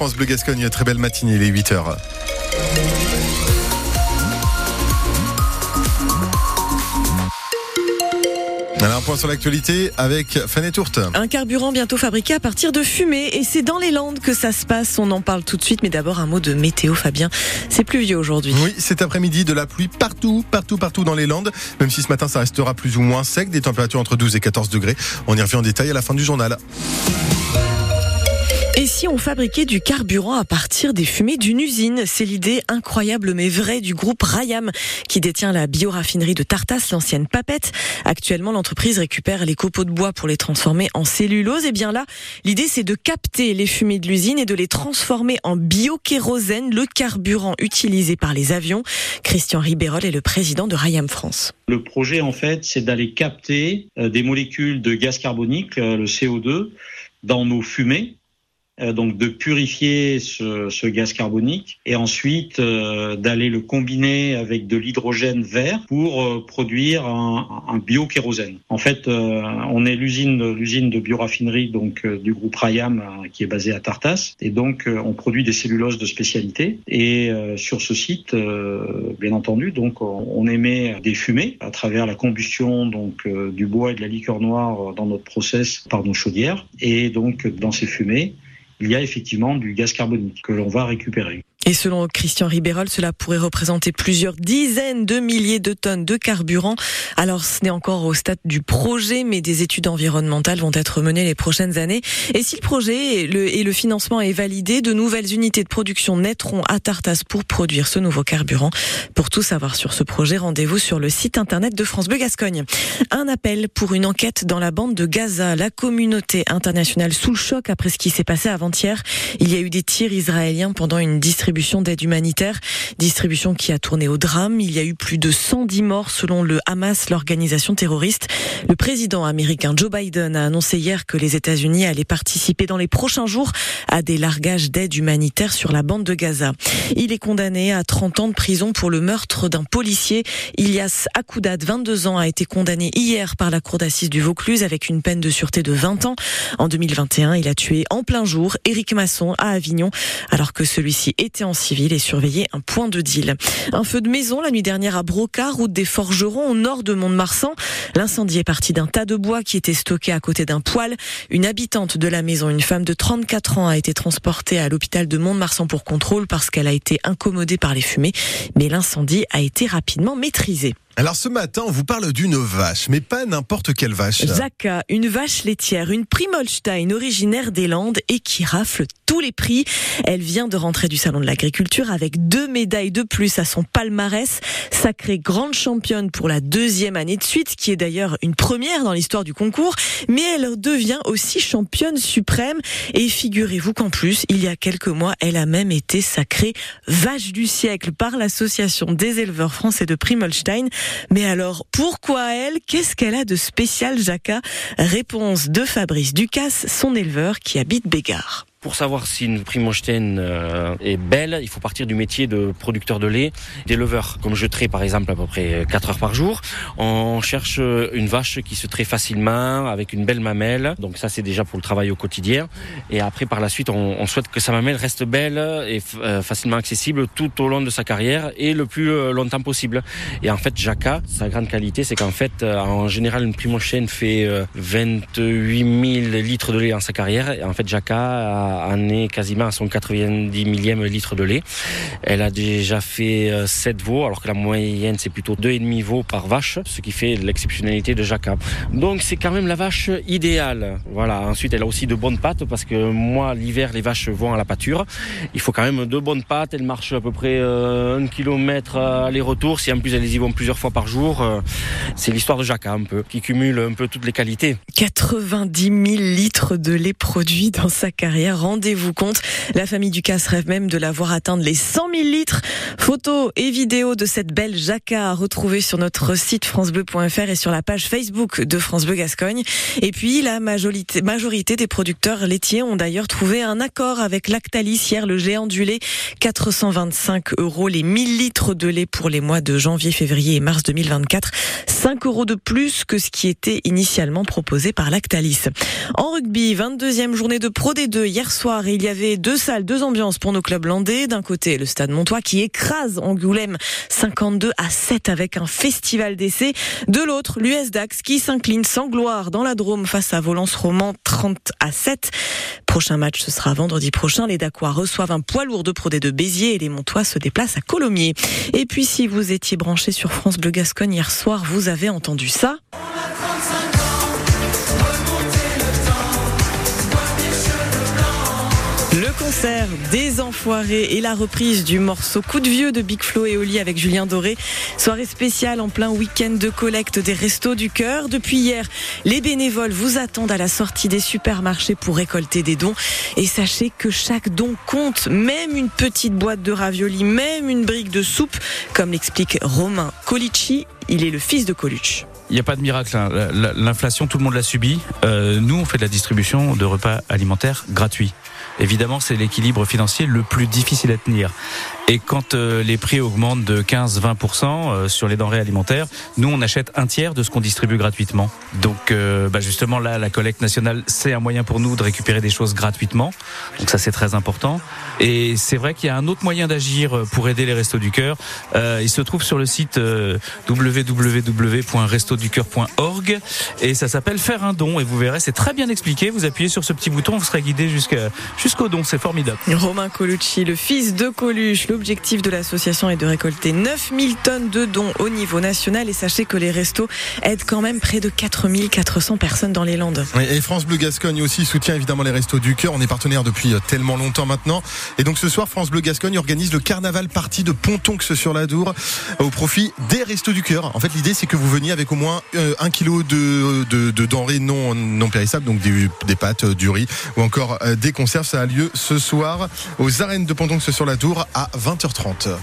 France Bleu Gascogne. Très belle matinée, il est 8h. un point sur l'actualité avec Fanny Tourte. Un carburant bientôt fabriqué à partir de fumée et c'est dans les Landes que ça se passe. On en parle tout de suite, mais d'abord un mot de météo, Fabien. C'est pluvieux aujourd'hui. Oui, cet après-midi de la pluie partout, partout, partout dans les Landes. Même si ce matin ça restera plus ou moins sec, des températures entre 12 et 14 degrés. On y revient en détail à la fin du journal. Et si on fabriquait du carburant à partir des fumées d'une usine? C'est l'idée incroyable mais vraie du groupe Rayam qui détient la bioraffinerie de Tartas, l'ancienne papette. Actuellement, l'entreprise récupère les copeaux de bois pour les transformer en cellulose. Et bien là, l'idée c'est de capter les fumées de l'usine et de les transformer en biokérosène, le carburant utilisé par les avions. Christian Ribérol est le président de Rayam France. Le projet en fait, c'est d'aller capter euh, des molécules de gaz carbonique, euh, le CO2, dans nos fumées donc de purifier ce, ce, gaz carbonique et ensuite euh, d'aller le combiner avec de l'hydrogène vert pour euh, produire un, un biokérosène. En fait, on est l'usine l'usine de bioraffinerie donc du groupe Rayam qui est basé à Tartas. Et donc on produit des celluloses de spécialité. Et sur ce site, bien entendu, donc on émet des fumées à travers la combustion donc du bois et de la liqueur noire dans notre process par nos chaudières. Et donc dans ces fumées il y a effectivement du gaz carbonique que l'on va récupérer. Et selon Christian Ribérol, cela pourrait représenter plusieurs dizaines de milliers de tonnes de carburant. Alors ce n'est encore au stade du projet, mais des études environnementales vont être menées les prochaines années. Et si le projet et le, financement est validé, de nouvelles unités de production naîtront à Tartas pour produire ce nouveau carburant. Pour tout savoir sur ce projet, rendez-vous sur le site internet de France Bleu Gascogne. Un appel pour une enquête dans la bande de Gaza. La communauté internationale sous le choc après ce qui s'est passé avant-hier. Il y a eu des tirs israéliens pendant une distribution distribution d'aide humanitaire, distribution qui a tourné au drame. Il y a eu plus de 110 morts selon le Hamas, l'organisation terroriste. Le président américain Joe Biden a annoncé hier que les États-Unis allaient participer dans les prochains jours à des largages d'aide humanitaire sur la bande de Gaza. Il est condamné à 30 ans de prison pour le meurtre d'un policier. Ilias Akoudad, 22 ans, a été condamné hier par la cour d'assises du Vaucluse avec une peine de sûreté de 20 ans. En 2021, il a tué en plein jour Éric Masson à Avignon alors que celui-ci était civil et surveiller un point de deal. Un feu de maison la nuit dernière à Broca, route des Forgerons, au nord de Mont-de-Marsan. L'incendie est parti d'un tas de bois qui était stocké à côté d'un poêle. Une habitante de la maison, une femme de 34 ans, a été transportée à l'hôpital de Mont-de-Marsan pour contrôle parce qu'elle a été incommodée par les fumées. Mais l'incendie a été rapidement maîtrisé. Alors ce matin, on vous parle d'une vache, mais pas n'importe quelle vache. Zaka, une vache laitière, une Primolstein originaire des Landes et qui rafle tous les prix. Elle vient de rentrer du salon de l'agriculture avec deux médailles de plus à son palmarès, sacrée grande championne pour la deuxième année de suite, qui est d'ailleurs une première dans l'histoire du concours, mais elle devient aussi championne suprême et figurez-vous qu'en plus, il y a quelques mois, elle a même été sacrée vache du siècle par l'association des éleveurs français de Primolstein. Mais alors, pourquoi elle? Qu'est-ce qu'elle a de spécial, Jacques Réponse de Fabrice Ducasse, son éleveur qui habite Bégard. Pour savoir si une Primolstein euh, est belle, il faut partir du métier de producteur de lait, d'éleveur. Comme je trais par exemple à peu près 4 heures par jour, on cherche une vache qui se traite facilement, avec une belle mamelle. Donc ça c'est déjà pour le travail au quotidien. Et après par la suite, on, souhaite que sa mamelle reste belle et euh, facilement accessible tout au long de sa carrière et le plus euh, longtemps possible. Et en fait, Jacka, sa grande qualité, c'est qu'en fait, en général, une Primolstein fait 28 000 litres de lait en sa carrière. Et en fait, Jacka en est quasiment à son 90 millième litre de lait. Elle a déjà fait 7 euh, veaux, alors que la moyenne c'est plutôt 2,5 veaux par vache, ce qui fait l'exceptionnalité de Jacques. Donc c'est quand même la vache idéale. Voilà. Ensuite, elle a aussi de bonnes pattes parce que moi, l'hiver, les vaches vont à la pâture. Il faut quand même de bonnes pattes. Elles marchent à peu près euh, un kilomètre aller-retour. Si en plus elles y vont plusieurs fois par jour, euh, c'est l'histoire de Jacques un peu, qui cumule un peu toutes les qualités. 90 000 litres de lait produits dans sa carrière rendez-vous compte. La famille Ducasse rêve même de la voir atteindre les 100 000 litres. Photos et vidéos de cette belle jacquard à retrouver sur notre site francebleu.fr et sur la page Facebook de France Bleu Gascogne. Et puis, la majorité, majorité des producteurs laitiers ont d'ailleurs trouvé un accord avec Lactalis hier, le géant du lait. 425 euros les 1000 litres de lait pour les mois de janvier, février et mars 2024. 5 euros de plus que ce qui était initialement proposé par Lactalis. En rugby, 22e journée de Pro D2 hier soir, il y avait deux salles, deux ambiances pour nos clubs landais. D'un côté, le stade Montois qui écrase Angoulême 52 à 7 avec un festival d'essais. De l'autre, l'US Dax qui s'incline sans gloire dans la Drôme face à Volence Roman 30 à 7. Prochain match, ce sera vendredi prochain. Les Dacois reçoivent un poids lourd de Pro de Béziers et les Montois se déplacent à Colomiers. Et puis, si vous étiez branché sur France Bleu Gascogne hier soir, vous avez entendu ça. Le concert des Enfoirés et la reprise du morceau Coup de vieux de Big Flo et Oli avec Julien Doré. Soirée spéciale en plein week-end de collecte des Restos du Cœur. Depuis hier, les bénévoles vous attendent à la sortie des supermarchés pour récolter des dons. Et sachez que chaque don compte, même une petite boîte de raviolis, même une brique de soupe, comme l'explique Romain Colici. Il est le fils de Coluche. Il n'y a pas de miracle. Hein. L'inflation, tout le monde l'a subi. Euh, nous, on fait de la distribution de repas alimentaires gratuits. Évidemment, c'est l'équilibre financier le plus difficile à tenir. Et quand euh, les prix augmentent de 15-20% euh, sur les denrées alimentaires, nous, on achète un tiers de ce qu'on distribue gratuitement. Donc, euh, bah justement, là, la collecte nationale, c'est un moyen pour nous de récupérer des choses gratuitement. Donc ça, c'est très important. Et c'est vrai qu'il y a un autre moyen d'agir pour aider les Restos du Cœur. il se trouve sur le site www.restoducoeur.org et ça s'appelle Faire un don. Et vous verrez, c'est très bien expliqué. Vous appuyez sur ce petit bouton, vous serez guidé jusqu'au don. C'est formidable. Romain Colucci, le fils de Coluche, L'objectif de l'association est de récolter 9000 tonnes de dons au niveau national et sachez que les restos aident quand même près de 4400 personnes dans les Landes. et France Bleu Gascogne aussi soutient évidemment les restos du cœur. On est partenaire depuis euh, tellement longtemps maintenant. Et donc ce soir, France Bleu Gascogne organise le carnaval parti de Pontonx sur la Dour au profit des restos du cœur. En fait, l'idée c'est que vous veniez avec au moins euh, un kilo de, de, denrées non, périssables, donc des, pâtes, du riz ou encore des conserves. Ça a lieu ce soir aux arènes de Pontonx sur la Dour à 20 20h30.